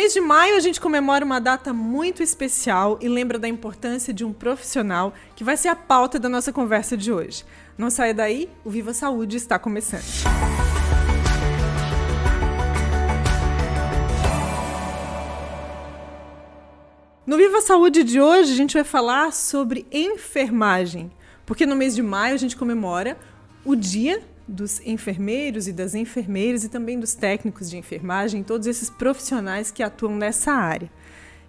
mês de maio, a gente comemora uma data muito especial e lembra da importância de um profissional que vai ser a pauta da nossa conversa de hoje. Não saia daí, o Viva Saúde está começando. No Viva Saúde de hoje, a gente vai falar sobre enfermagem, porque no mês de maio a gente comemora o Dia dos enfermeiros e das enfermeiras e também dos técnicos de enfermagem, todos esses profissionais que atuam nessa área.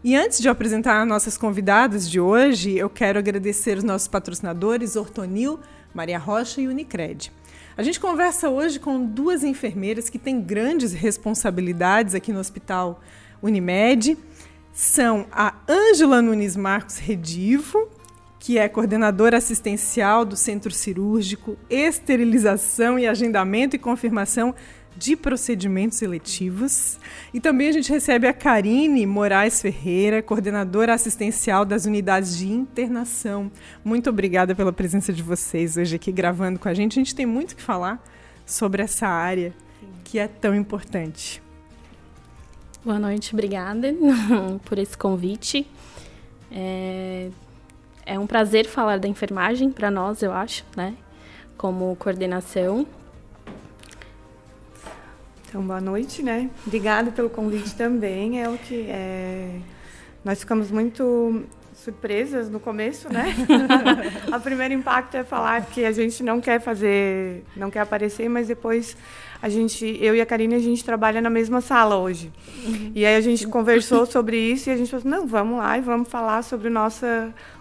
E antes de apresentar nossas convidadas de hoje, eu quero agradecer os nossos patrocinadores Ortonil, Maria Rocha e Unicred. A gente conversa hoje com duas enfermeiras que têm grandes responsabilidades aqui no Hospital Unimed. São a Ângela Nunes Marcos Redivo, que é coordenadora assistencial do Centro Cirúrgico, Esterilização e Agendamento e Confirmação de Procedimentos Eletivos. E também a gente recebe a Karine Moraes Ferreira, coordenadora assistencial das unidades de internação. Muito obrigada pela presença de vocês hoje aqui gravando com a gente. A gente tem muito que falar sobre essa área que é tão importante. Boa noite, obrigada por esse convite. É, é um prazer falar da enfermagem para nós, eu acho, né? Como coordenação. Então, boa noite, né? Obrigada pelo convite também. É o que é... nós ficamos muito surpresas no começo, né? o primeiro impacto é falar que a gente não quer fazer, não quer aparecer, mas depois a gente, eu e a Karine, a gente trabalha na mesma sala hoje. Uhum. E aí a gente conversou sobre isso e a gente falou, não, vamos lá e vamos falar sobre o nosso,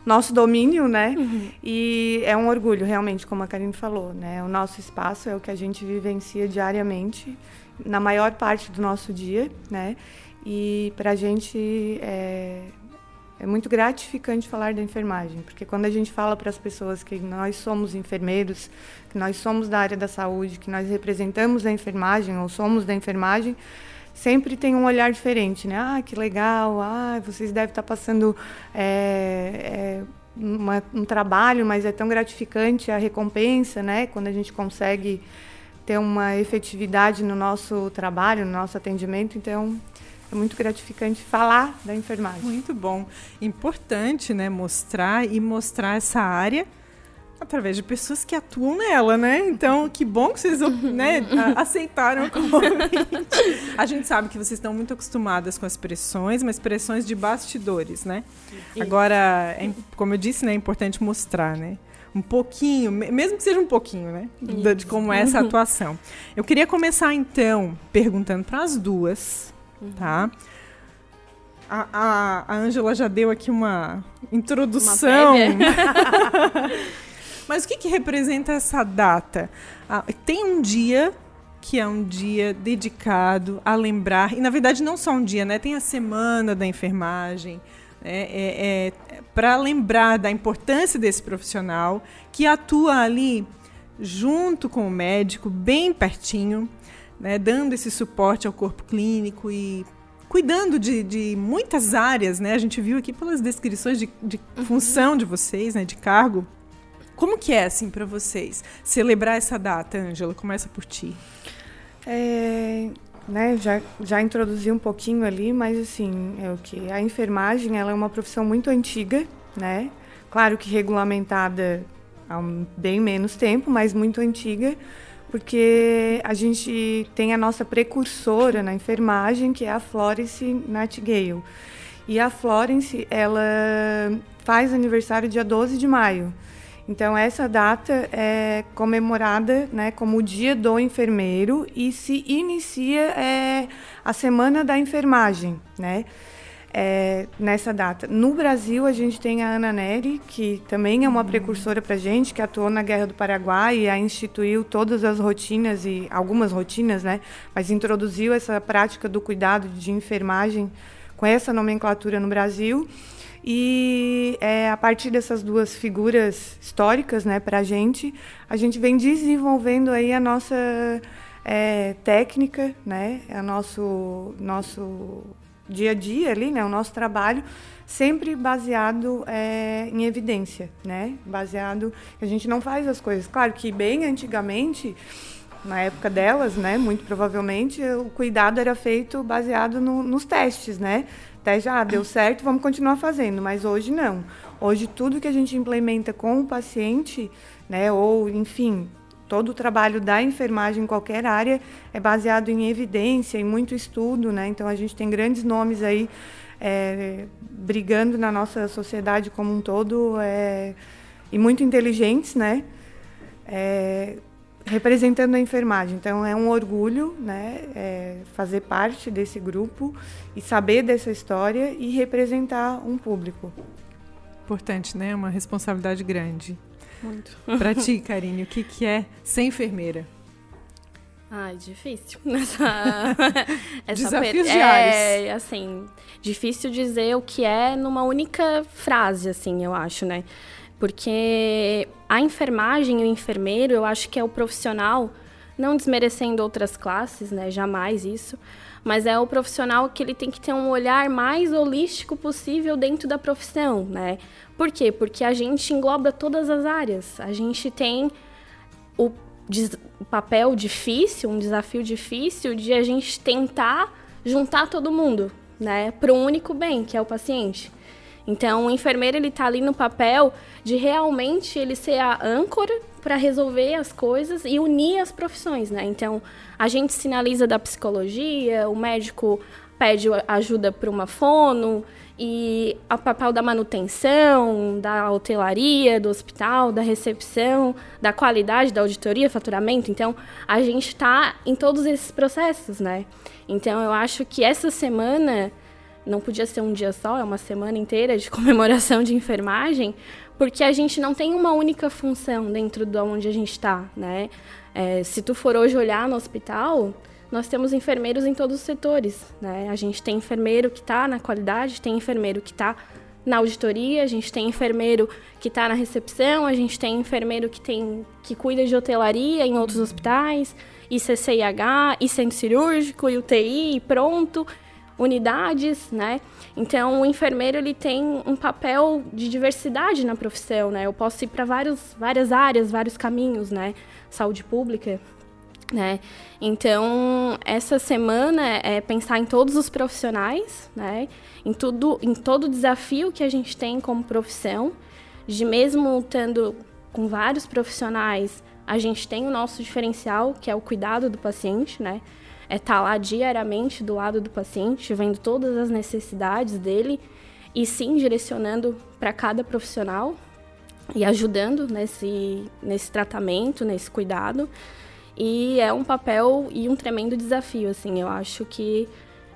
nosso domínio, né? Uhum. E é um orgulho, realmente, como a Karine falou, né? O nosso espaço é o que a gente vivencia diariamente, na maior parte do nosso dia, né? E para a gente é, é muito gratificante falar da enfermagem, porque quando a gente fala para as pessoas que nós somos enfermeiros, que nós somos da área da saúde, que nós representamos a enfermagem ou somos da enfermagem, sempre tem um olhar diferente, né? Ah, que legal, ah, vocês devem estar passando é, é, uma, um trabalho, mas é tão gratificante a recompensa, né? Quando a gente consegue ter uma efetividade no nosso trabalho, no nosso atendimento, então é muito gratificante falar da enfermagem. Muito bom. Importante, né, mostrar e mostrar essa área através de pessoas que atuam nela, né? Então, que bom que vocês né, aceitaram o convite. A gente sabe que vocês estão muito acostumadas com as pressões, mas pressões de bastidores, né? Agora, é, como eu disse, né, é importante mostrar, né? Um pouquinho, mesmo que seja um pouquinho, né? De como é essa atuação. Eu queria começar, então, perguntando para as duas, uhum. tá? A Ângela já deu aqui uma introdução. Uma Mas o que, que representa essa data? Ah, tem um dia que é um dia dedicado a lembrar, e na verdade não só um dia, né? Tem a semana da enfermagem, né? é, é, para lembrar da importância desse profissional que atua ali junto com o médico, bem pertinho, né? dando esse suporte ao corpo clínico e cuidando de, de muitas áreas, né? A gente viu aqui pelas descrições de, de uhum. função de vocês, né? De cargo. Como que é, assim, para vocês celebrar essa data, Ângela? Começa por ti. É, né, já, já introduzi um pouquinho ali, mas assim, é o que a enfermagem, ela é uma profissão muito antiga, né? Claro que regulamentada há um, bem menos tempo, mas muito antiga porque a gente tem a nossa precursora na enfermagem, que é a Florence Nightingale. E a Florence, ela faz aniversário dia 12 de maio. Então, essa data é comemorada né, como o Dia do Enfermeiro e se inicia é, a Semana da Enfermagem. Né? É, nessa data. No Brasil, a gente tem a Ana Neri, que também é uma precursora para a gente, que atuou na Guerra do Paraguai e a instituiu todas as rotinas, e algumas rotinas, né? Mas introduziu essa prática do cuidado de enfermagem com essa nomenclatura no Brasil. E é, a partir dessas duas figuras históricas né, para a gente, a gente vem desenvolvendo aí a nossa é, técnica, né, a nosso, nosso dia a dia ali, né, o nosso trabalho, sempre baseado é, em evidência, né? Baseado, a gente não faz as coisas. Claro que bem antigamente na época delas, né, muito provavelmente, o cuidado era feito baseado no, nos testes, né? Teste, ah, deu certo, vamos continuar fazendo, mas hoje não. Hoje tudo que a gente implementa com o paciente, né, ou enfim, todo o trabalho da enfermagem em qualquer área é baseado em evidência, em muito estudo, né? Então a gente tem grandes nomes aí é, brigando na nossa sociedade como um todo é, e muito inteligentes, né? É, representando a enfermagem. Então é um orgulho, né, é, fazer parte desse grupo e saber dessa história e representar um público. Importante, né? Uma responsabilidade grande. Muito. Para ti, Karine, o que, que é ser enfermeira? Ai, difícil. Essa, essa Desafios per... diários. É, assim, difícil dizer o que é numa única frase, assim, eu acho, né? Porque a enfermagem e o enfermeiro, eu acho que é o profissional, não desmerecendo outras classes, né? Jamais isso. Mas é o profissional que ele tem que ter um olhar mais holístico possível dentro da profissão, né? Por quê? Porque a gente engloba todas as áreas. A gente tem o papel difícil, um desafio difícil de a gente tentar juntar todo mundo, né, para um único bem, que é o paciente. Então, o enfermeiro ele está ali no papel de realmente ele ser a âncora para resolver as coisas e unir as profissões, né? Então, a gente sinaliza da psicologia, o médico pede ajuda para uma fono e o papel da manutenção, da hotelaria, do hospital, da recepção, da qualidade da auditoria, faturamento. Então, a gente está em todos esses processos, né? Então, eu acho que essa semana não podia ser um dia só, é uma semana inteira de comemoração de enfermagem, porque a gente não tem uma única função dentro de onde a gente está, né? É, se tu for hoje olhar no hospital, nós temos enfermeiros em todos os setores. Né? A gente tem enfermeiro que está na qualidade, tem enfermeiro que está na auditoria, a gente tem enfermeiro que está na recepção, a gente tem enfermeiro que, tem, que cuida de hotelaria em outros hospitais, ICCIH, e centro cirúrgico, e UTI, e pronto, unidades, né? Então, o enfermeiro ele tem um papel de diversidade na profissão, né? Eu posso ir para várias áreas, vários caminhos, né? Saúde pública, né? Então, essa semana é pensar em todos os profissionais, né? Em tudo, em todo o desafio que a gente tem como profissão, de mesmo estando com vários profissionais, a gente tem o nosso diferencial, que é o cuidado do paciente, né? É estar tá lá diariamente do lado do paciente, vendo todas as necessidades dele e sim direcionando para cada profissional e ajudando nesse, nesse tratamento, nesse cuidado. E é um papel e um tremendo desafio, assim. Eu acho que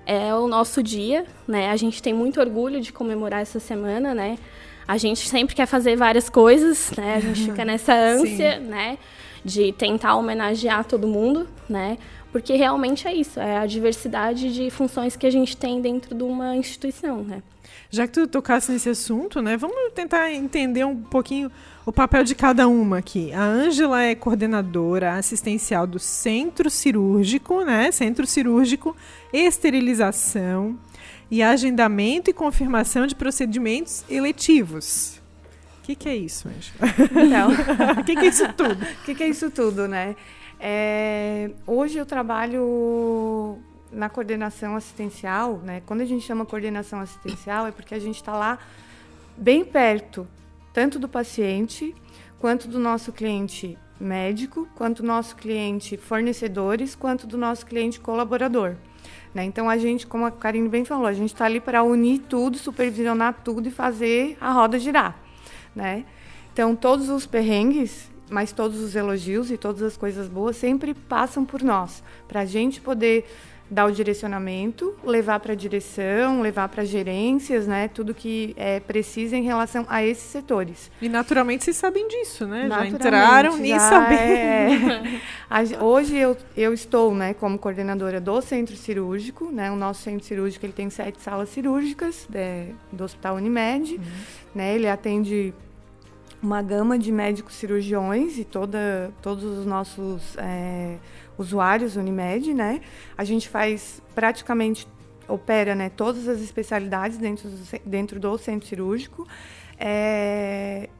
é o nosso dia, né? A gente tem muito orgulho de comemorar essa semana, né? A gente sempre quer fazer várias coisas, né? A gente fica nessa ânsia, né? De tentar homenagear todo mundo, né? Porque realmente é isso, é a diversidade de funções que a gente tem dentro de uma instituição, né? Já que tu tocasse nesse assunto, né? Vamos tentar entender um pouquinho o papel de cada uma aqui. A Ângela é coordenadora assistencial do Centro Cirúrgico, né? Centro Cirúrgico, Esterilização e Agendamento e Confirmação de Procedimentos Eletivos. O que, que, é isso, Ângela? Então, o que, que, é isso tudo? O que, que, é isso tudo, né? É, hoje eu trabalho na coordenação assistencial, né? Quando a gente chama coordenação assistencial é porque a gente está lá bem perto tanto do paciente, quanto do nosso cliente médico, quanto do nosso cliente fornecedores, quanto do nosso cliente colaborador. Né? Então, a gente, como a Karine bem falou, a gente está ali para unir tudo, supervisionar tudo e fazer a roda girar. Né? Então, todos os perrengues, mas todos os elogios e todas as coisas boas sempre passam por nós, para a gente poder dar o direcionamento, levar para a direção, levar para gerências, né? Tudo que é preciso em relação a esses setores. E naturalmente vocês sabem disso, né? Já entraram e sabem. É. Hoje eu, eu estou, né, como coordenadora do centro cirúrgico, né? O nosso centro cirúrgico ele tem sete salas cirúrgicas é, do Hospital Unimed, uhum. né? Ele atende uma gama de médicos cirurgiões e toda, todos os nossos é, usuários Unimed, né? A gente faz praticamente opera, né, todas as especialidades dentro do, dentro do centro cirúrgico. É,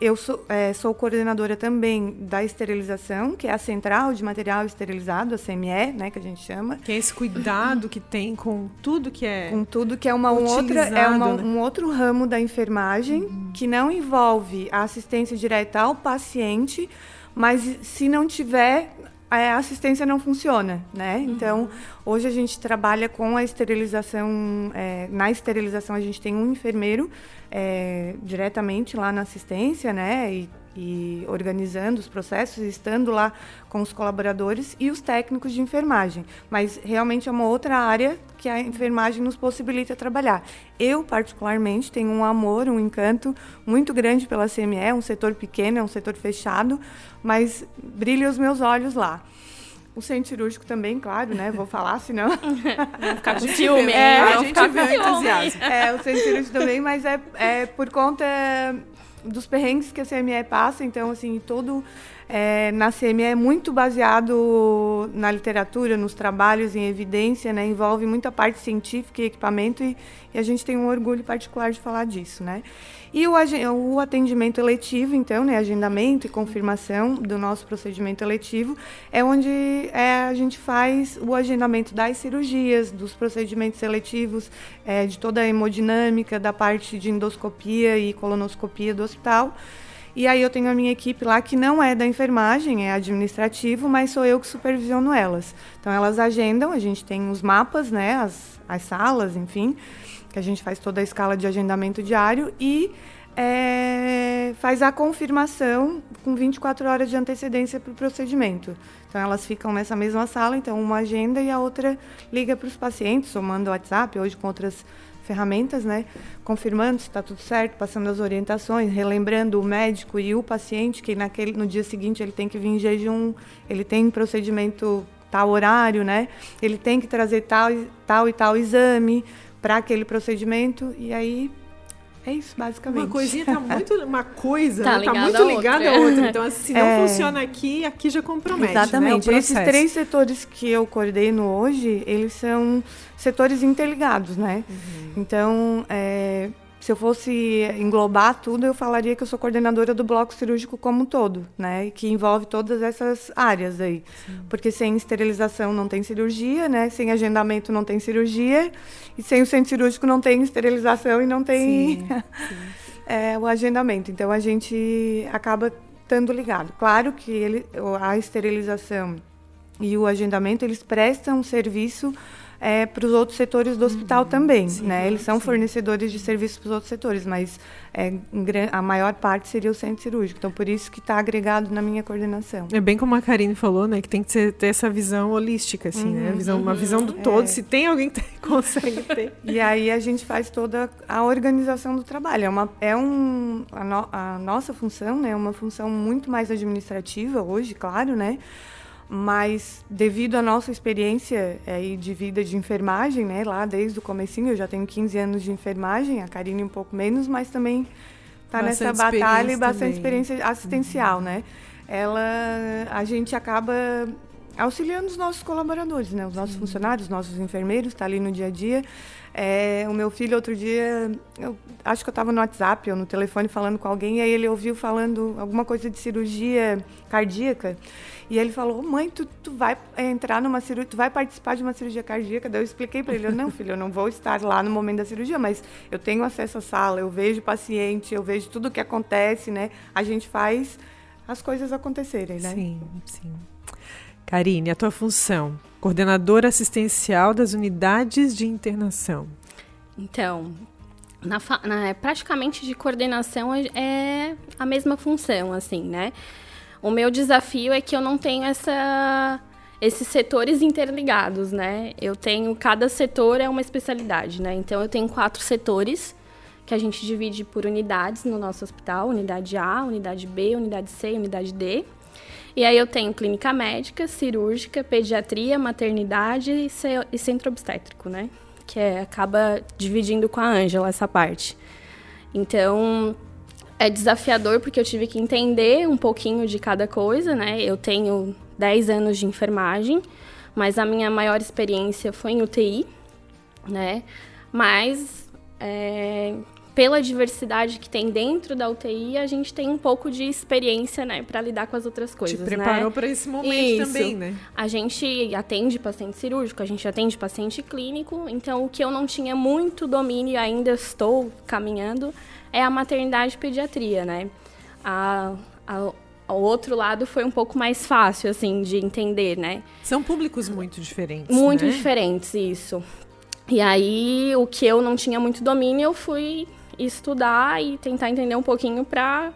eu sou, é, sou, coordenadora também da esterilização, que é a Central de Material Esterilizado, a CME, né, que a gente chama. Que é esse cuidado que tem com tudo que é Com tudo que é uma um outra é uma, né? um outro ramo da enfermagem uhum. que não envolve a assistência direta ao paciente, mas se não tiver a assistência não funciona, né? Uhum. Então, hoje a gente trabalha com a esterilização. É, na esterilização, a gente tem um enfermeiro é, diretamente lá na assistência, né? E, e, organizando os processos, estando lá com os colaboradores e os técnicos de enfermagem. Mas realmente é uma outra área que a enfermagem nos possibilita trabalhar. Eu, particularmente, tenho um amor, um encanto muito grande pela CME, um setor pequeno, é um setor fechado, mas brilha os meus olhos lá. O centro cirúrgico também, claro, né? Vou falar, senão. Não ficar com ciúme. É, a gente vê o entusiasmo. É, o centro cirúrgico também, mas é, é por conta dos perrengues que a CME passa, então, assim, todo é, na CME é muito baseado na literatura, nos trabalhos, em evidência, né? envolve muita parte científica e equipamento, e, e, a gente tem um orgulho particular de falar disso. Né? E o, o atendimento eletivo, então, né, agendamento e confirmação do nosso procedimento eletivo, é onde é, a gente faz o agendamento das cirurgias, dos procedimentos eletivos, é, de toda a hemodinâmica, da parte de endoscopia e colonoscopia do hospital. E aí eu tenho a minha equipe lá que não é da enfermagem, é administrativo, mas sou eu que supervisiono elas. Então elas agendam, a gente tem os mapas, né, as, as salas, enfim que a gente faz toda a escala de agendamento diário e é, faz a confirmação com 24 horas de antecedência para o procedimento. Então, elas ficam nessa mesma sala, então uma agenda e a outra liga para os pacientes, ou manda WhatsApp, hoje com outras ferramentas, né? Confirmando se está tudo certo, passando as orientações, relembrando o médico e o paciente que naquele, no dia seguinte ele tem que vir em jejum, ele tem procedimento tal horário, né? Ele tem que trazer tal, tal e tal exame para aquele procedimento e aí é isso, basicamente. Uma coisinha tá muito. Uma coisa tá, né? tá muito ligada à outra. Então, assim, se não é... funciona aqui, aqui já compromete. Né, Exatamente. Né, Esses três setores que eu coordeno hoje, eles são setores interligados, né? Uhum. Então, é, se eu fosse englobar tudo, eu falaria que eu sou coordenadora do bloco cirúrgico como um todo, né? Que envolve todas essas áreas aí. Sim. Porque sem esterilização não tem cirurgia, né? Sem agendamento não tem cirurgia. E sem o centro cirúrgico não tem esterilização e não tem sim, sim. é, o agendamento. Então a gente acaba estando ligado. Claro que ele, a esterilização e o agendamento, eles prestam serviço é, para os outros setores do hospital uhum. também. Sim, né? Eles são sim. fornecedores de serviços para os outros setores, mas é, a maior parte seria o centro cirúrgico. Então, por isso que está agregado na minha coordenação. É bem como a Karine falou, né? Que tem que ter, ter essa visão holística, assim, uhum, né? Visão, Uma visão do uhum. todo. É. Se tem alguém que consegue ter. e aí a gente faz toda a organização do trabalho. É, uma, é um... A, no, a nossa função, né? É uma função muito mais administrativa hoje, claro, né? Mas devido à nossa experiência é, de vida de enfermagem, né, lá desde o comecinho, eu já tenho 15 anos de enfermagem, a Karine um pouco menos, mas também está nessa batalha e bastante também. experiência assistencial, uhum. né? Ela, a gente acaba auxiliando os nossos colaboradores, né? Os nossos Sim. funcionários, os nossos enfermeiros, está ali no dia a dia. É, o meu filho, outro dia, eu acho que eu estava no WhatsApp ou no telefone falando com alguém, e aí ele ouviu falando alguma coisa de cirurgia cardíaca. E ele falou: Mãe, tu, tu vai entrar numa cirurgia, tu vai participar de uma cirurgia cardíaca? Daí eu expliquei para ele: Não, filho, eu não vou estar lá no momento da cirurgia, mas eu tenho acesso à sala, eu vejo o paciente, eu vejo tudo o que acontece, né? A gente faz as coisas acontecerem, né? Sim, sim. Karine, a tua função, coordenadora assistencial das unidades de internação. Então, na, na, praticamente de coordenação é, é a mesma função, assim, né? O meu desafio é que eu não tenho essa, esses setores interligados, né? Eu tenho cada setor é uma especialidade, né? Então eu tenho quatro setores que a gente divide por unidades no nosso hospital, unidade A, unidade B, unidade C, unidade D. E aí eu tenho clínica médica, cirúrgica, pediatria, maternidade e, centro obstétrico, né? Que é, acaba dividindo com a Ângela essa parte. Então, é desafiador porque eu tive que entender um pouquinho de cada coisa, né? Eu tenho 10 anos de enfermagem, mas a minha maior experiência foi em UTI, né? Mas é, pela diversidade que tem dentro da UTI, a gente tem um pouco de experiência, né, para lidar com as outras coisas. Te preparou né? para esse momento Isso. também, né? A gente atende paciente cirúrgico, a gente atende paciente clínico, então o que eu não tinha muito domínio e ainda estou caminhando é a maternidade e pediatria, né? A, a, o outro lado foi um pouco mais fácil, assim, de entender, né? São públicos muito diferentes. Muito né? diferentes, isso. E aí, o que eu não tinha muito domínio, eu fui estudar e tentar entender um pouquinho para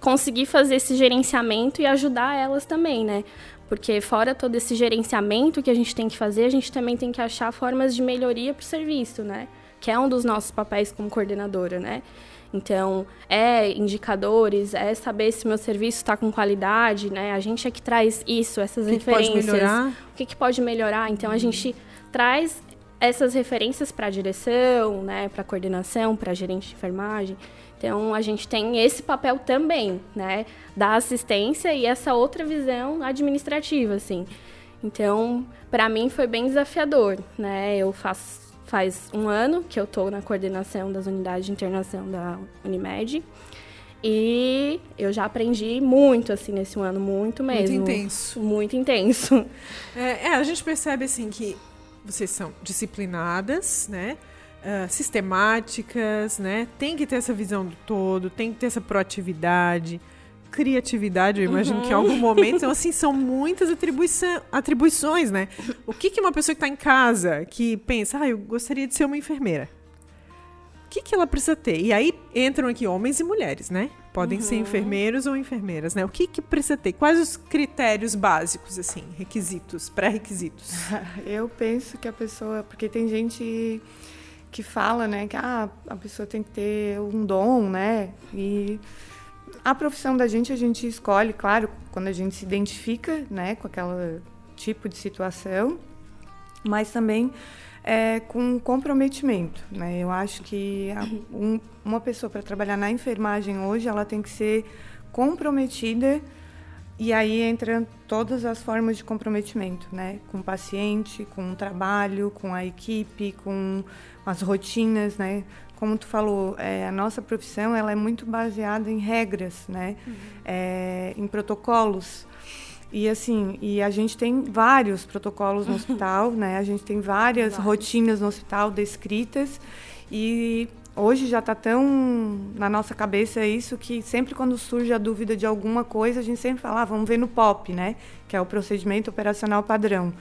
conseguir fazer esse gerenciamento e ajudar elas também, né? Porque fora todo esse gerenciamento que a gente tem que fazer, a gente também tem que achar formas de melhoria para o serviço, né? Que é um dos nossos papéis como coordenadora, né? Então, é indicadores, é saber se meu serviço está com qualidade, né? A gente é que traz isso, essas que referências. Que pode melhorar? O que, que pode melhorar? Então, a gente traz essas referências para direção, né, para coordenação, para gerente de enfermagem. Então a gente tem esse papel também, né, da assistência e essa outra visão administrativa, assim. Então, para mim foi bem desafiador, né? Eu faço faz um ano que eu estou na coordenação das unidades de internação da Unimed. E eu já aprendi muito, assim, nesse ano, muito mesmo. Muito intenso. Muito intenso. É, é a gente percebe, assim, que vocês são disciplinadas, né? Uh, sistemáticas, né? Tem que ter essa visão do todo, tem que ter essa proatividade, criatividade, eu imagino uhum. que em algum momento. Então, assim, são muitas atribuições, né? O que, que uma pessoa que está em casa, que pensa, ah, eu gostaria de ser uma enfermeira. O que, que ela precisa ter? E aí entram aqui homens e mulheres, né? Podem uhum. ser enfermeiros ou enfermeiras, né? O que, que precisa ter? Quais os critérios básicos, assim, requisitos, pré-requisitos? Eu penso que a pessoa. Porque tem gente que fala, né, que ah, a pessoa tem que ter um dom, né? E a profissão da gente a gente escolhe, claro, quando a gente se identifica, né, com aquele tipo de situação, mas também é, com comprometimento. Né? Eu acho que a, um, uma pessoa para trabalhar na enfermagem hoje, ela tem que ser comprometida e aí entram todas as formas de comprometimento, né? Com o paciente, com o trabalho, com a equipe, com as rotinas, né? Como tu falou, é, a nossa profissão ela é muito baseada em regras, né? Uhum. É, em protocolos. E assim, e a gente tem vários protocolos no hospital, né? A gente tem várias Vários. rotinas no hospital descritas e hoje já está tão na nossa cabeça isso que sempre quando surge a dúvida de alguma coisa, a gente sempre fala, ah, vamos ver no POP, né? Que é o procedimento operacional padrão.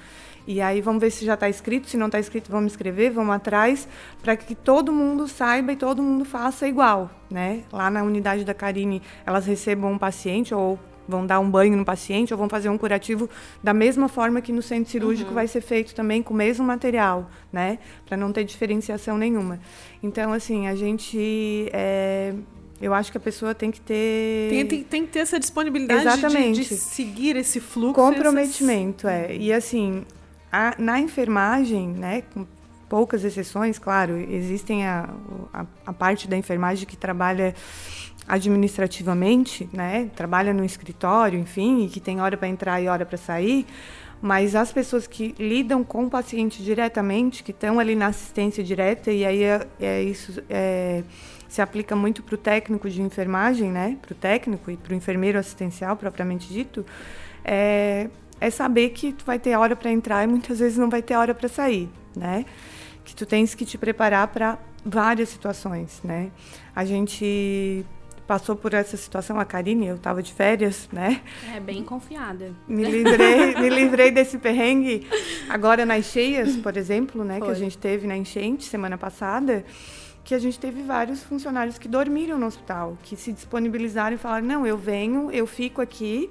E aí vamos ver se já está escrito, se não está escrito, vamos escrever, vamos atrás, para que todo mundo saiba e todo mundo faça igual, né? Lá na unidade da Karine, elas recebam um paciente ou vão dar um banho no paciente ou vão fazer um curativo da mesma forma que no centro cirúrgico uhum. vai ser feito também com o mesmo material, né? Para não ter diferenciação nenhuma. Então, assim, a gente. É, eu acho que a pessoa tem que ter. Tem, tem, tem que ter essa disponibilidade Exatamente. De, de seguir esse fluxo. Comprometimento, essas... é. E assim, a, na enfermagem, né? Com poucas exceções, claro, existem a, a, a parte da enfermagem que trabalha administrativamente, né, trabalha no escritório, enfim, e que tem hora para entrar e hora para sair, mas as pessoas que lidam com o paciente diretamente, que estão ali na assistência direta, e aí é, é isso é, se aplica muito para o técnico de enfermagem, né, para o técnico e para o enfermeiro assistencial propriamente dito, é, é saber que tu vai ter hora para entrar e muitas vezes não vai ter hora para sair, né? Que tu tens que te preparar para várias situações, né? A gente passou por essa situação, a Karine, eu estava de férias, né? É, bem confiada. Me livrei, me livrei desse perrengue. Agora nas cheias, por exemplo, né, Foi. que a gente teve na enchente semana passada, que a gente teve vários funcionários que dormiram no hospital, que se disponibilizaram e falaram: "Não, eu venho, eu fico aqui,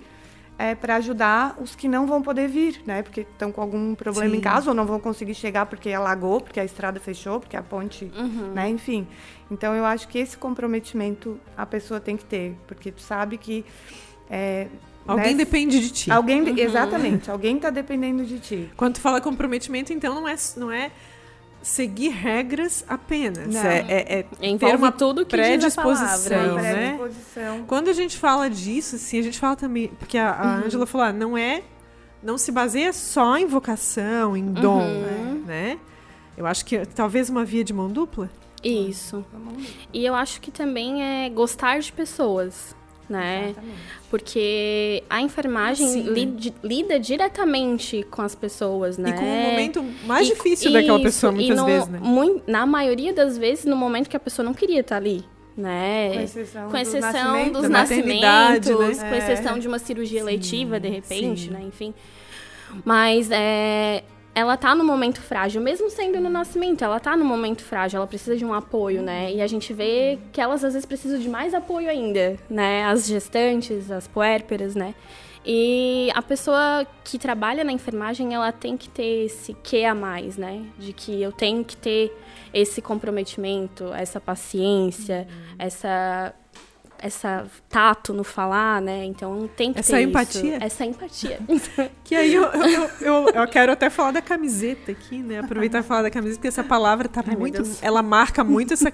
é, para ajudar os que não vão poder vir, né? Porque estão com algum problema Sim. em casa ou não vão conseguir chegar porque alagou, porque a estrada fechou, porque a ponte, uhum. né? Enfim. Então eu acho que esse comprometimento a pessoa tem que ter, porque tu sabe que é, Alguém né? depende de ti. Alguém, uhum. exatamente. Alguém está dependendo de ti. Quando tu fala comprometimento, então não é, não é seguir regras apenas. Não. É, é, é Envolve ter uma tudo que predisposição, né? Predisposição. Quando a gente fala disso, assim, a gente fala também, porque a, a uhum. Angela falou, ah, não é, não se baseia só em vocação, em dom, uhum. né? Eu acho que talvez uma via de mão dupla. Isso. E eu acho que também é gostar de pessoas, né? Exatamente. Porque a enfermagem Sim, né? lida, lida diretamente com as pessoas, né? E com o momento mais E- difícil daquela isso, pessoa, muitas no- vezes, né? mui- na maioria das vezes, no momento que a pessoa não queria estar ali, né? Com exceção, com exceção do nascimento, dos nascimentos, né? com É. exceção de uma cirurgia eletiva, de repente, sim. né? Enfim. Mas é, ela tá no momento frágil, mesmo sendo no nascimento, ela tá no momento frágil, ela precisa de um apoio, né? E a gente vê que elas às vezes precisam de mais apoio ainda, né? As gestantes, as puérperas, né? E a pessoa que trabalha na enfermagem, ela tem que ter esse que a mais, né? De que eu tenho que ter esse comprometimento, essa paciência, essa essa tato no falar, né? Então tem que Essa ter empatia? Isso. Essa empatia. Que aí eu, eu, eu, eu quero até falar da camiseta aqui, né? Aproveitar e falar da camiseta, porque essa palavra tá meu muito. Ela marca muito essa.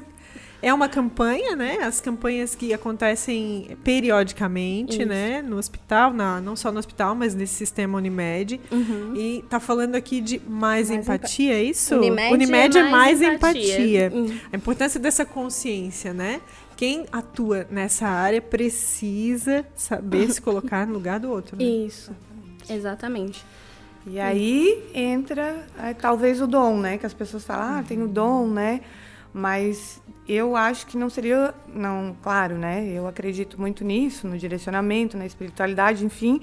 É uma campanha, né? As campanhas que acontecem periodicamente, Isso. né? No hospital, na, não só no hospital, mas nesse sistema Unimed. Uhum. E tá falando aqui de mais, Mais empatia, é isso? Unimed é mais empatia. Hum. A importância dessa consciência, né? Quem atua nessa área precisa saber se colocar no lugar do outro. Né? Isso. Exatamente. E aí entra é, talvez o dom, né? Que as pessoas falam, ah, tem o dom, né? Mas eu acho que não seria, não, claro, né? Eu acredito muito nisso, no direcionamento, na espiritualidade, enfim.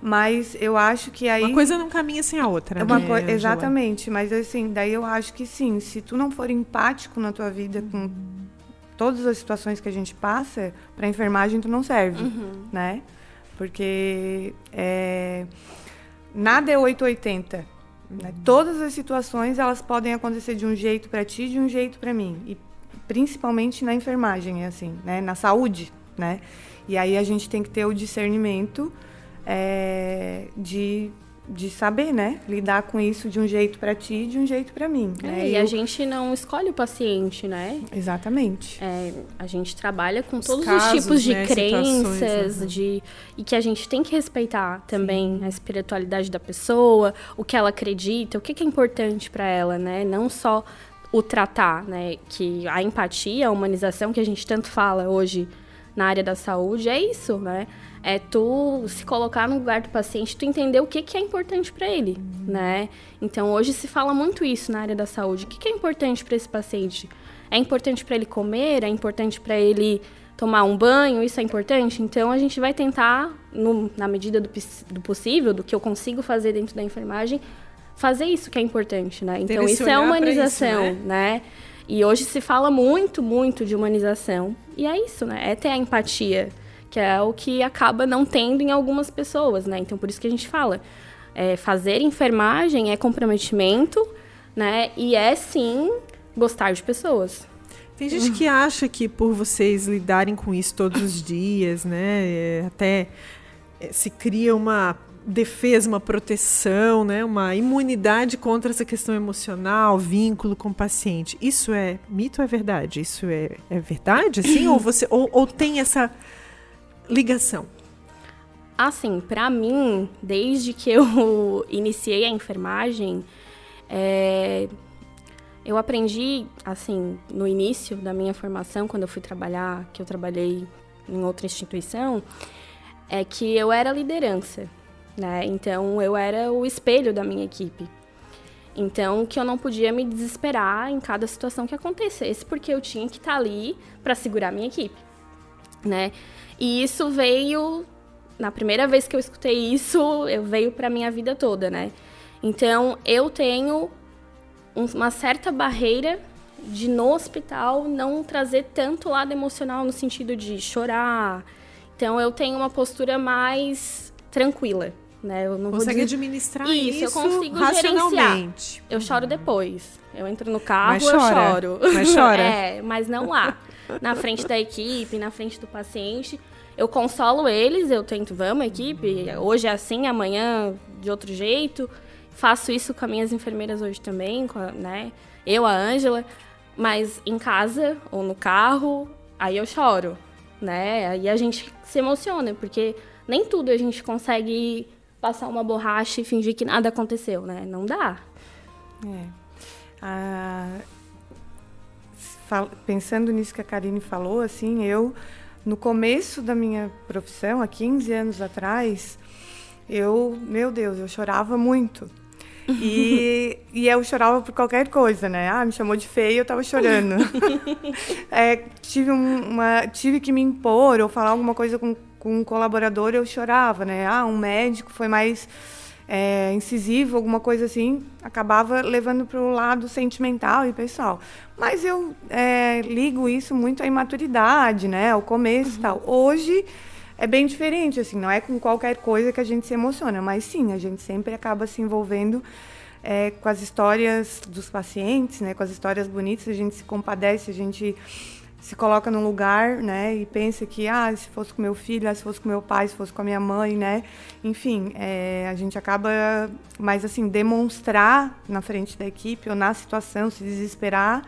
Mas eu acho que aí Uma coisa não caminha sem a outra. é uma né, exatamente. Mas assim, daí eu acho que sim. Se tu não for empático na tua vida com todas as situações que a gente passa, para enfermagem tu não serve, né? Porque é, nada é 880. Né? Todas as situações elas podem acontecer de um jeito para ti, e de um jeito para mim, e principalmente na enfermagem é assim, né? Na saúde, né? E aí a gente tem que ter o discernimento é, de de saber, né? Lidar com isso de um jeito para ti e de um jeito para mim. É, né? e Eu- a gente não escolhe o paciente, né? Exatamente. É, a gente trabalha com Os todos casos, os tipos de né, situações, crenças, uhum. de e que a gente tem que respeitar também a espiritualidade da pessoa, o que ela acredita, o que, que é importante para ela, né? Não só o tratar, né? Que a empatia, a humanização que a gente tanto fala hoje na área da saúde é isso, né? É tu se colocar no lugar do paciente, tu entender o que, que é importante para ele, né? Então hoje se fala muito isso na área da saúde. O que, que é importante para esse paciente? É importante para ele comer? É importante para ele tomar um banho? Isso é importante? Então a gente vai tentar, no- na medida do, do possível, do que eu consigo fazer dentro da enfermagem, fazer isso que é importante, né? Então isso é humanização, isso, né? E hoje se fala muito, muito de humanização. E é isso, né? É ter a empatia, que é o que acaba não tendo em algumas pessoas, né? Então, por isso que a gente fala. é, fazer enfermagem é comprometimento, né? E é, sim, gostar de pessoas. Tem gente que acha que por vocês lidarem com isso todos os dias, né, é, até é, se cria uma defesa, uma proteção, né, uma imunidade contra essa questão emocional, vínculo com o paciente. Isso é mito ou é verdade? Isso é, é verdade, assim? ou, você, ou, ou tem essa ligação? Assim, pra mim, desde que eu iniciei a enfermagem, é, eu aprendi, assim, no início da minha formação, quando eu fui trabalhar, que eu trabalhei em outra instituição, é que eu era liderança, né? Então, eu era o espelho da minha equipe. Então, que eu não podia me desesperar em cada situação que acontecesse, porque eu tinha que estar ali para segurar a minha equipe, né? E isso veio na primeira vez que eu escutei isso, eu veio para minha vida toda, né? Então, eu tenho um- uma certa barreira de no hospital não trazer tanto lado emocional no sentido de chorar. Então, eu tenho uma postura mais tranquila, né? Eu não Consegue vou dizer... administrar Isso, isso, eu consigo racionalmente. Eu choro depois. Eu entro no carro, Mas eu chora. choro. Mas chora. é, mas não lá. Na frente da equipe, na frente do paciente. Eu consolo eles, eu tento, vamos, equipe, hoje é assim, amanhã de outro jeito. Faço isso com as minhas enfermeiras hoje também, a- né? Eu, a Ângela. Mas em casa ou no carro, aí eu choro, né? Aí a gente se emociona, porque nem tudo a gente consegue passar uma borracha e fingir que nada aconteceu, né? Não dá. É. Ah, pensando nisso que a Karine falou, assim, eu, no começo da minha profissão, há 15 anos atrás, eu, meu Deus, eu chorava muito. E, e eu chorava por qualquer coisa, né? Ah, me chamou de feia, eu tava chorando. é, tive, uma, tive que me impor ou falar alguma coisa com, com um colaborador, eu chorava, né? Ah, um médico foi mais é, incisivo, alguma coisa assim, acabava levando para o lado sentimental e pessoal. Mas eu é, ligo isso muito à imaturidade, né? Ao começo uhum. e tal. Hoje é bem diferente, assim, não é com qualquer coisa que a gente se emociona, mas sim, a gente sempre acaba se envolvendo é, com as histórias dos pacientes, né, com as histórias bonitas, a gente se compadece, a gente se coloca num lugar, né, e pensa que, ah, se fosse com meu filho, ah, se fosse com meu pai, se fosse com a minha mãe, né, enfim, é, a gente acaba, mas assim, demonstrar na frente da equipe ou na situação, se desesperar,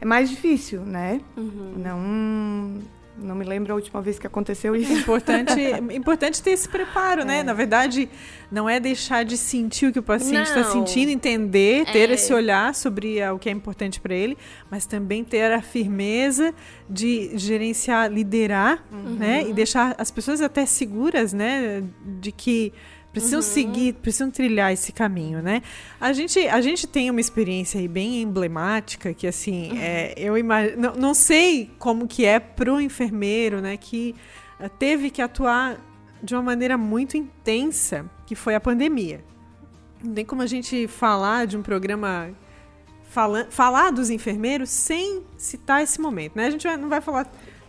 é mais difícil, né? Uhum. Não não me lembro a última vez que aconteceu isso. Importante, importante ter esse preparo, né? é. né? Na verdade, não é deixar de sentir o que o paciente está sentindo, entender, ter é. esse olhar sobre o que é importante para ele, mas também ter a firmeza de gerenciar, liderar, uhum. né? E deixar as pessoas até seguras, né? De que Precisam uhum. seguir, precisam trilhar esse caminho, né? A gente, a gente tem uma experiência aí bem emblemática que, assim, uhum. é, eu imagino... Não, não sei como que é pro enfermeiro, né? Que uh, teve que atuar de uma maneira muito intensa, que foi a pandemia. Não tem como a gente falar de um programa... Fala, falar dos enfermeiros sem citar esse momento, né? A gente não vai falar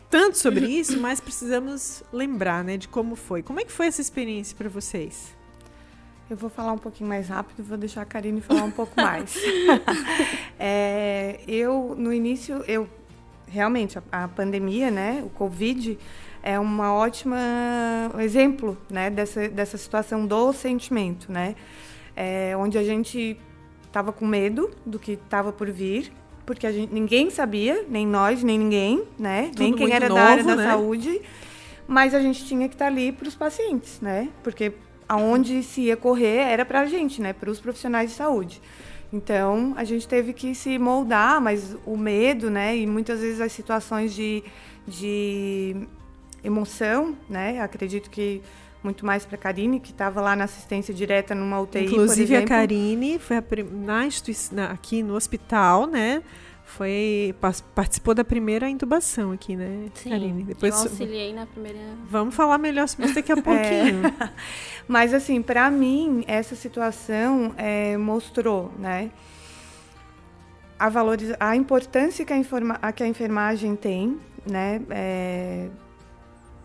tanto sobre isso, mas precisamos lembrar, né, de como foi. Como é que foi essa experiência para vocês? Eu vou falar um pouquinho mais rápido, vou deixar a Karine falar um pouco mais. é, eu, no início, eu realmente a, a, pandemia, né, o Covid, é uma ótima exemplo, né, dessa, dessa situação do sentimento, né, é, onde a gente estava com medo do que estava por vir, porque gente, ninguém sabia, nem nós, nem ninguém, né? Tudo nem quem era novo, da área da né? saúde. Mas a gente tinha que estar ali para os pacientes, né? Porque aonde se ia correr era para a gente, né? Para os profissionais de saúde. Então, a gente teve que se moldar, mas o medo, né? E muitas vezes as situações de, de emoção, né? Acredito que muito mais para a Karine, que estava lá na assistência direta numa UTI, Inclusive a Karine foi a, na aqui no hospital, né? Foi participou da primeira intubação aqui, né, Sim, Karine? Depois eu auxiliei na primeira. Vamos falar melhor sobre isso daqui a pouquinho. É. Mas assim, para mim essa situação é, mostrou, né? A, valoriza a importância que a, informa que a enfermagem tem, né? É,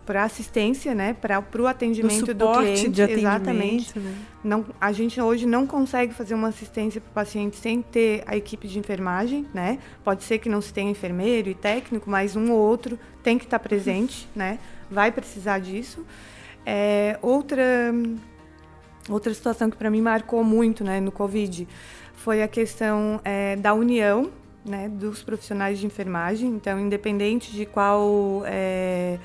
para assistência, né, para o atendimento do, do cliente, de exatamente. Né? Não, a gente hoje não consegue fazer uma assistência para o paciente sem ter a equipe de enfermagem, né? Pode ser que não se tenha enfermeiro e técnico, mas um ou outro tem que estar tá presente, né? Vai precisar disso. É, outra outra situação que para mim marcou muito, né, no Covid, foi a questão é, da união, né, dos profissionais de enfermagem. Então, independente de qual é,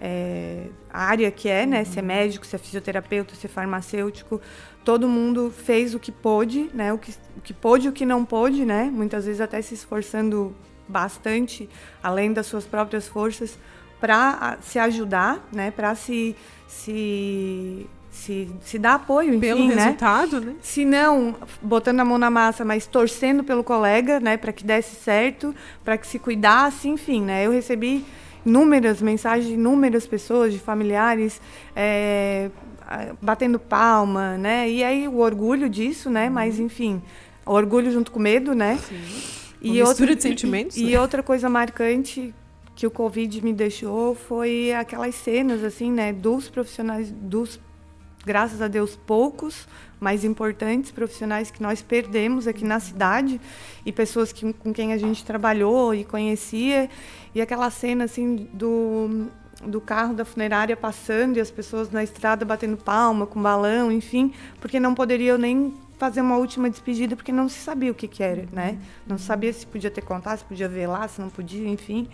é, área que é, né? Uhum. Se é médico, se é fisioterapeuta, se é farmacêutico, todo mundo fez o que pôde, né? O que, o que pôde e o que não pôde, né? Muitas vezes até se esforçando bastante, além das suas próprias forças, para se ajudar, né? Para se, se se, se dar apoio, enfim, pelo né? resultado, né? Se não botando a mão na massa, mas torcendo pelo colega, né, para que desse certo, para que se cuidasse, enfim, né? Eu recebi inúmeras mensagens de inúmeras pessoas, de familiares, é, batendo palma, né? E aí o orgulho disso, né? Mas uhum. enfim, o orgulho junto com medo, né? Sim. E Uma outra de sentimentos. E, né? e outra coisa marcante que o Covid me deixou foi aquelas cenas assim, né, dos profissionais, dos graças a Deus poucos, mais importantes profissionais que nós perdemos aqui na cidade e pessoas que, com quem a gente trabalhou e conhecia e aquela cena assim do do carro da funerária passando e as pessoas na estrada batendo palma com balão, enfim, porque não poderiam nem fazer uma última despedida porque não se sabia o que, que era, né? Não sabia se podia ter contato, se podia lá, se não podia, enfim.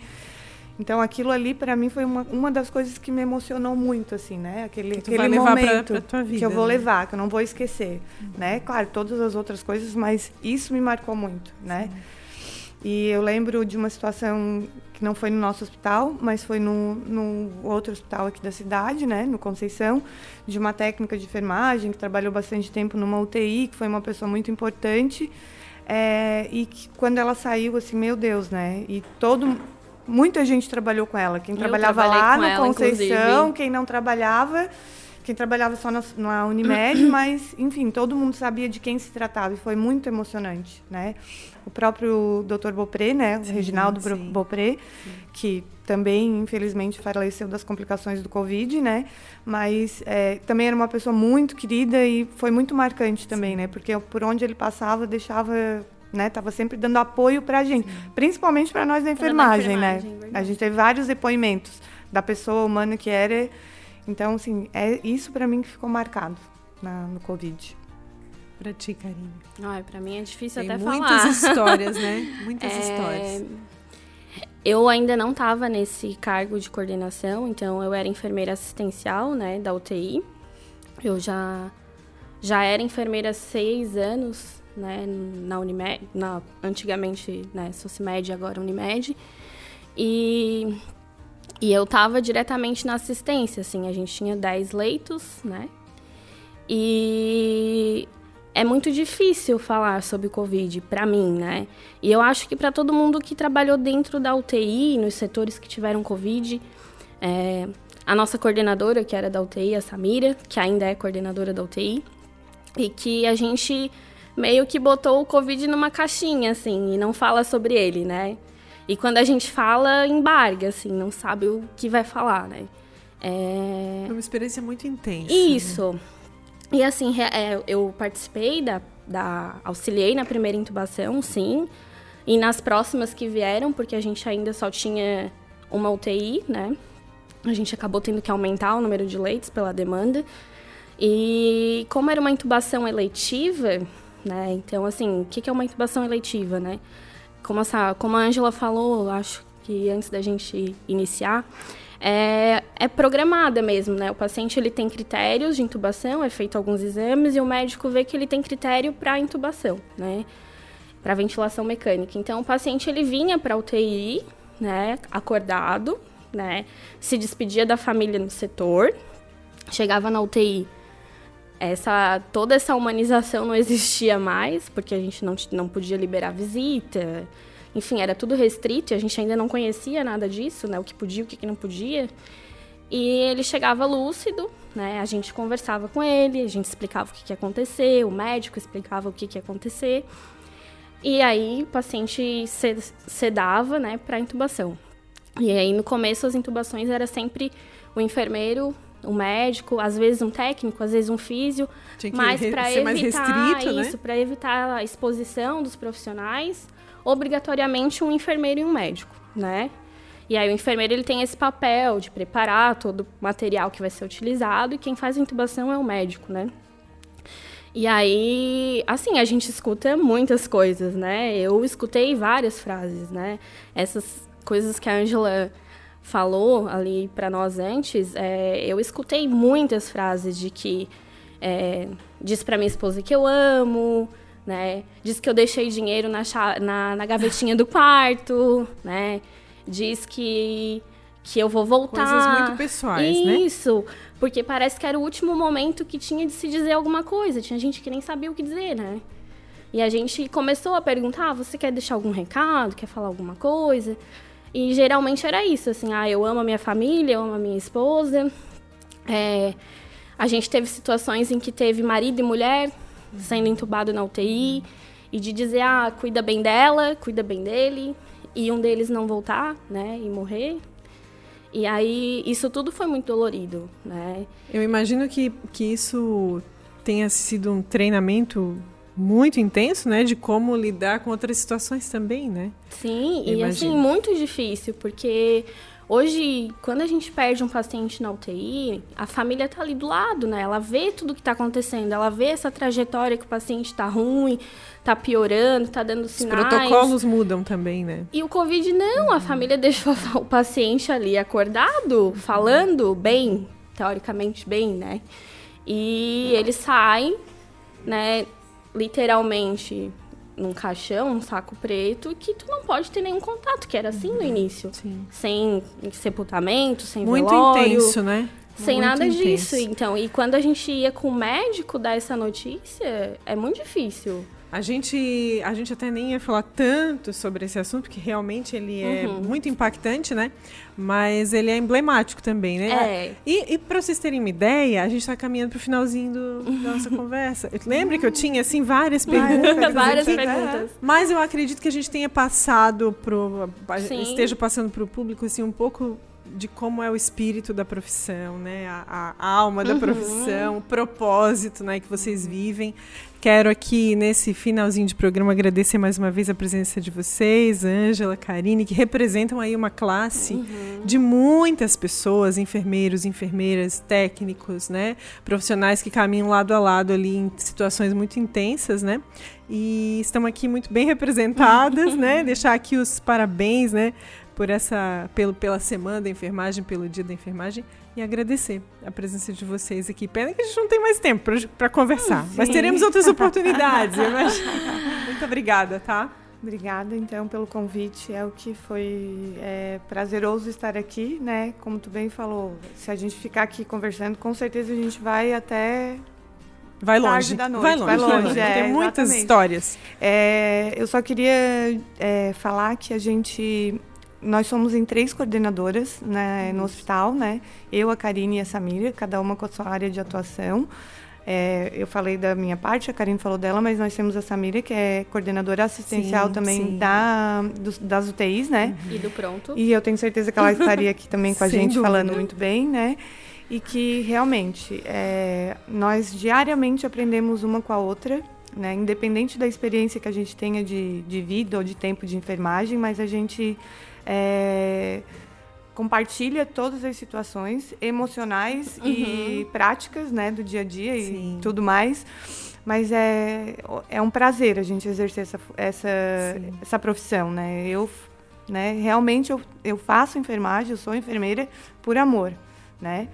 Então aquilo ali para mim foi uma, uma das coisas que me emocionou muito assim, né? Aquele, aquele pra- momento pra tua vida, que eu vou né? levar, que eu não vou esquecer, né? Claro, todas as outras coisas, mas isso me marcou muito, né? E eu lembro de uma situação que não foi no nosso hospital, mas foi no, no outro hospital aqui da cidade, né, no Conceição, de uma técnica de enfermagem que trabalhou bastante tempo numa UTI, que foi uma pessoa muito importante. É, e que quando ela saiu, assim, meu Deus, né? E todo, muita gente trabalhou com ela. Quem Eu trabalhava lá ela, Conceição, inclusive. quem não trabalhava, quem trabalhava só na, na Unimed, mas, enfim, todo mundo sabia de quem se tratava e foi muito emocionante, né? O próprio Dr. Bopré, né? O Sim, Reginaldo sim. Bopré, que também, infelizmente, faleceu das complicações do Covid, né? Mas é, também era uma pessoa muito querida e foi muito marcante também, né? Porque por onde ele passava, deixava, né? Tava sempre dando apoio pra gente, principalmente para nós da enfermagem, né? enfermagem, verdade. A gente teve vários depoimentos da pessoa humana que era. Então, assim, é isso para mim que ficou marcado na- no Covid. Pra ti, Karine. Ai, pra mim é difícil Tem até muitas falar. histórias, né? Muitas É, histórias. Eu ainda não estava nesse cargo de coordenação, então eu era enfermeira assistencial, né, da UTI. Eu já já era enfermeira há seis anos, né, na Unimed, na, antigamente, né, Socimed, agora Unimed. E, e eu estava diretamente na assistência, assim, a gente tinha 10 leitos, né, e é muito difícil falar sobre Covid para mim, né? E eu acho que para todo mundo que trabalhou dentro da UTI, nos setores que tiveram Covid, é, a nossa coordenadora, que era da UTI, a Samira, que ainda é coordenadora da UTI, e que a gente meio que botou o Covid numa caixinha, assim, e não fala sobre ele, né? E quando a gente fala, embarga, assim, não sabe o que vai falar, né? É... Foi uma experiência muito intensa. né? Isso. E assim, é, eu participei da, da. auxiliei na primeira intubação, sim. E nas próximas que vieram, porque a gente ainda só tinha uma UTI, né? A gente acabou tendo que aumentar o número de leitos pela demanda. E como era uma intubação eletiva, né? Então, assim, o que é uma intubação eletiva, né? Como, essa, como a Angela falou, acho que antes da gente iniciar, é, é programada mesmo, né? O paciente ele tem critérios de intubação, é feito alguns exames e o médico vê que ele tem critério para intubação, né? Para ventilação mecânica. Então o paciente ele vinha para UTI, né? Acordado, né? Se despedia da família no setor, chegava na UTI. Essa, toda essa humanização não existia mais, porque a gente não, não podia liberar visita, enfim, era tudo restrito e a gente ainda não conhecia nada disso, né? O que podia, o que não podia. E ele chegava lúcido, né? A gente conversava com ele, a gente explicava o que, que ia acontecer, o médico explicava o que, que ia acontecer. E aí o paciente se- sedava, né, para intubação. E aí no começo as intubações era sempre o enfermeiro, o médico, às vezes um técnico, às vezes um físio, mas para evitar né? isso, para evitar a exposição dos profissionais, obrigatoriamente um enfermeiro e um médico, né? E aí o enfermeiro ele tem esse papel de preparar todo o material que vai ser utilizado e quem faz a intubação é o médico, né? E aí, assim, a gente escuta muitas coisas, né? Eu escutei várias frases, né? Essas coisas que a Angela falou ali para nós antes, é, eu escutei muitas frases de que é, diz para minha esposa que eu amo, né? Diz que eu deixei dinheiro na, na, na gavetinha do quarto, né? Diz que que eu vou voltar. Coisas muito pessoais, né? Isso, porque parece que era o último momento que tinha de se dizer alguma coisa. Tinha gente que nem sabia o que dizer, né? E a gente começou a perguntar: "Ah, você quer deixar algum recado? Quer falar alguma coisa? E geralmente era isso, assim: ah, eu amo a minha família, eu amo a minha esposa. É, a gente teve situações em que teve marido e mulher sendo entubado na UTI e de dizer: ah, cuida bem dela, cuida bem dele, e um deles não voltar, né, e morrer. E aí, isso tudo foi muito dolorido, né? Eu imagino que, que isso tenha sido um treinamento muito intenso, né? De como lidar com outras situações também, né? Sim, Eu e assim, imagino. muito difícil, porque Hoje, quando a gente perde um paciente na UTI, a família tá ali do lado, né? Ela vê tudo que tá acontecendo, ela vê essa trajetória que o paciente tá ruim, tá piorando, tá dando sinais. Os protocolos mudam também, né? E o Covid não, a família deixou o paciente ali acordado, falando bem, teoricamente bem, né? E ele sai, né, literalmente num caixão, um saco preto, que tu não pode ter nenhum contato, que era assim no início. Sim. Sem sepultamento, sem Muito velório. intenso, né? Sem Muito nada intenso. disso. Então, e quando a gente ia com o médico dar essa notícia, é muito difícil. A gente, a gente até nem ia falar tanto sobre esse assunto, porque realmente ele é Uhum. muito impactante, né? Mas ele é emblemático também, né? É. E, e para vocês terem uma ideia, a gente está caminhando para o finalzinho do- da nossa conversa. Lembra que eu tinha, assim, várias perguntas? Várias aqui? perguntas. Mas eu acredito que a gente tenha passado pro. Sim. esteja passando para o público assim, um pouco de como é o espírito da profissão, né? A, a- a alma da Uhum. profissão, o propósito né, que vocês vivem. Quero aqui, nesse finalzinho de programa, agradecer mais uma vez a presença de vocês, Ângela, Karine, que representam aí uma classe Uhum. de muitas pessoas, enfermeiros, enfermeiras, técnicos, né? Profissionais que caminham lado a lado ali em situações muito intensas, né? E estão aqui muito bem representadas, né? Deixar aqui os parabéns, né? Por essa, pelo, pela semana da enfermagem, pelo dia da enfermagem e agradecer a presença de vocês aqui. Pena que a gente não tem mais tempo para conversar, mas teremos outras oportunidades. Muito obrigada, tá? Obrigada, então, pelo convite. É o que foi é, prazeroso estar aqui, né? Como tu bem falou, se a gente ficar aqui conversando, com certeza a gente vai até Vai Tarde longe. da noite, vai longe, vai longe, é, Tem muitas exatamente. histórias. É, eu só queria é, falar que a gente. Nós somos em três coordenadoras né, no hospital, né? Eu, a Karine e a Samira, cada uma com a sua área de atuação. É, eu falei da minha parte, a Karine falou dela, mas nós temos a Samira, que é coordenadora assistencial Sim, também sim. Da, dos- das UTIs, né? E do pronto. E eu tenho certeza que ela estaria aqui também com a gente, dúvida. falando muito bem, né? E que realmente é, nós diariamente aprendemos uma com a outra, né? Independente da experiência que a gente tenha de, de vida ou de tempo de enfermagem, mas a gente é, compartilha todas as situações emocionais e práticas, né, do dia a dia Sim. e tudo mais. Mas é, é um prazer a gente exercer essa, essa, Sim. essa profissão, né? Eu, né, realmente eu, eu faço enfermagem, eu sou enfermeira por amor, né?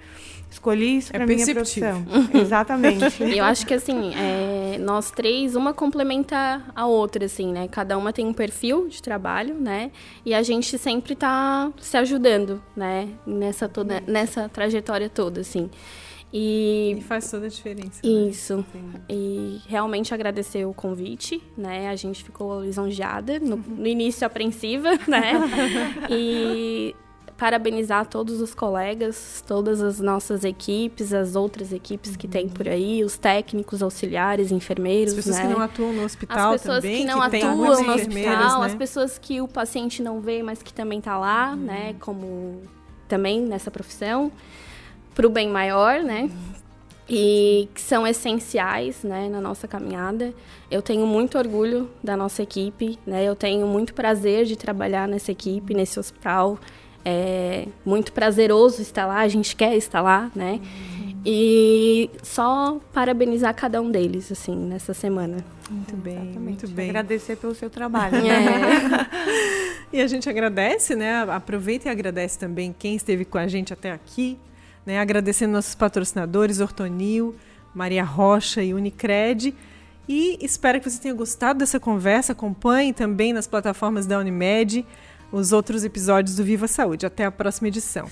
Escolhi isso É para minha perceptível. profissão. Exatamente. Eu acho que assim, é, nós três, uma complementa a outra, assim, né? Cada uma tem um perfil de trabalho, né? E a gente sempre tá se ajudando, né? Nessa, toda, nessa trajetória toda, assim. E E faz toda a diferença. né? isso. Sim. E realmente agradecer o convite, né? A gente ficou lisonjeada, no, no início apreensiva, né? E parabenizar todos os colegas, todas as nossas equipes, as outras equipes que tem por aí, os técnicos, auxiliares, enfermeiros, As pessoas né? que não atuam no hospital as pessoas também, que não tem atuam no hospital, né? as pessoas que o paciente não vê, mas que também está lá, né, como também nessa profissão, para o bem maior, né? E que são essenciais, né, na nossa caminhada. Eu tenho muito orgulho da nossa equipe, né? Eu tenho muito prazer de trabalhar nessa equipe, nesse hospital. É muito prazeroso estar lá, a gente quer estar lá, né? E só parabenizar cada um deles, assim, nessa semana. Muito bem, Exatamente. muito bem. Agradecer pelo seu trabalho. né? É. E a gente agradece, né? Aproveita e agradece também quem esteve com a gente até aqui, né? Agradecendo nossos patrocinadores, Ortonil, Maria Rocha e Unicred. E espero que você tenha gostado dessa conversa. Acompanhe também nas plataformas da Unimed os outros episódios do Viva Saúde. Até a próxima edição.